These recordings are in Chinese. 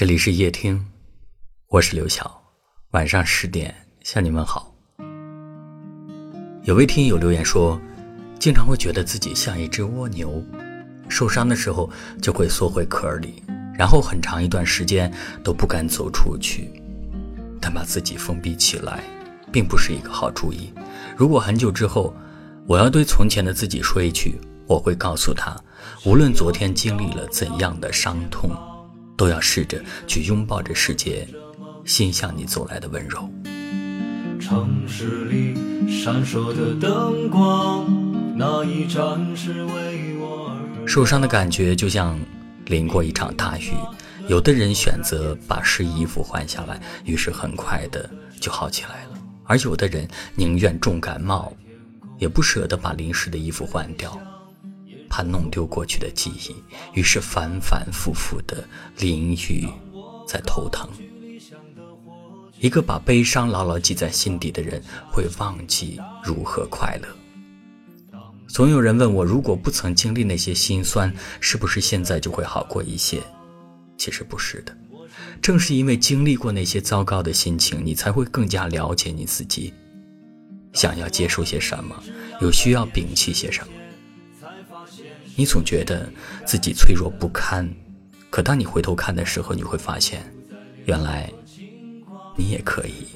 这里是夜听，我是刘晓。晚上十点向你们好。有位听友留言说，经常会觉得自己像一只蜗牛，受伤的时候就会缩回壳里，然后很长一段时间都不敢走出去。但把自己封闭起来，并不是一个好主意。如果很久之后，我要对从前的自己说一句，我会告诉他，无论昨天经历了怎样的伤痛。都要试着去拥抱这世界，心向你走来的温柔。城市里闪烁的灯光，那一盏是为我而。受伤的感觉就像淋过一场大雨，有的人选择把湿衣服换下来，于是很快的就好起来了；而有的人宁愿重感冒，也不舍得把淋湿的衣服换掉。怕弄丢过去的记忆，于是反反复复的淋雨，在头疼。一个把悲伤牢牢记在心底的人，会忘记如何快乐。总有人问我，如果不曾经历那些心酸，是不是现在就会好过一些？其实不是的，正是因为经历过那些糟糕的心情，你才会更加了解你自己，想要接受些什么，又需要摒弃些什么。你总觉得自己脆弱不堪，可当你回头看的时候，你会发现，原来你也可以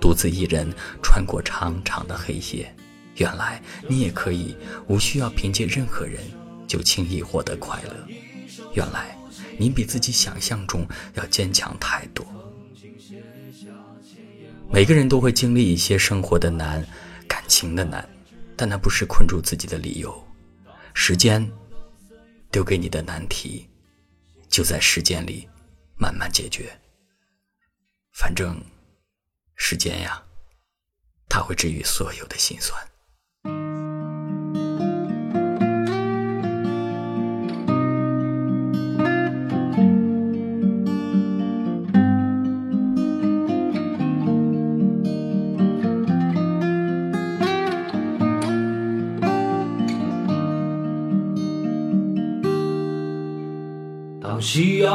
独自一人穿过长长的黑夜，原来你也可以无需要凭借任何人就轻易获得快乐，原来你比自己想象中要坚强太多。每个人都会经历一些生活的难、感情的难，但那不是困住自己的理由。时间丢给你的难题，就在时间里慢慢解决。反正时间呀，它会治愈所有的心酸。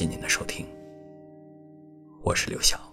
谢您的收听，我是刘晓。